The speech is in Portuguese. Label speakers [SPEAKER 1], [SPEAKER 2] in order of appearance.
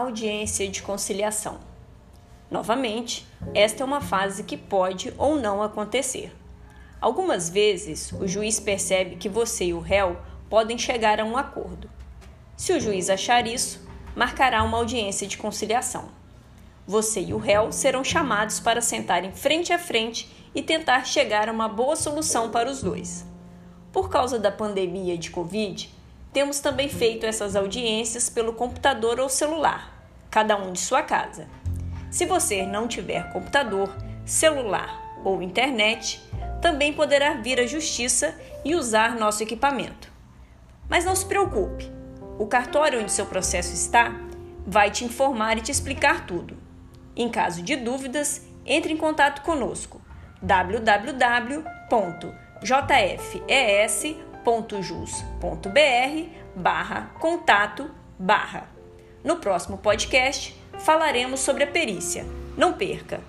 [SPEAKER 1] Audiência de conciliação. Novamente, esta é uma fase que pode ou não acontecer. Algumas vezes, o juiz percebe que você e o réu podem chegar a um acordo. Se o juiz achar isso, marcará uma audiência de conciliação. Você e o réu serão chamados para sentarem frente a frente e tentar chegar a uma boa solução para os dois. Por causa da pandemia de Covid, temos também feito essas audiências pelo computador ou celular, cada um de sua casa. Se você não tiver computador, celular ou internet, também poderá vir à justiça e usar nosso equipamento. Mas não se preocupe, o cartório onde seu processo está vai te informar e te explicar tudo. Em caso de dúvidas, entre em contato conosco www.jfes.com www.jus.br barra contato barra. No próximo podcast falaremos sobre a perícia. Não perca!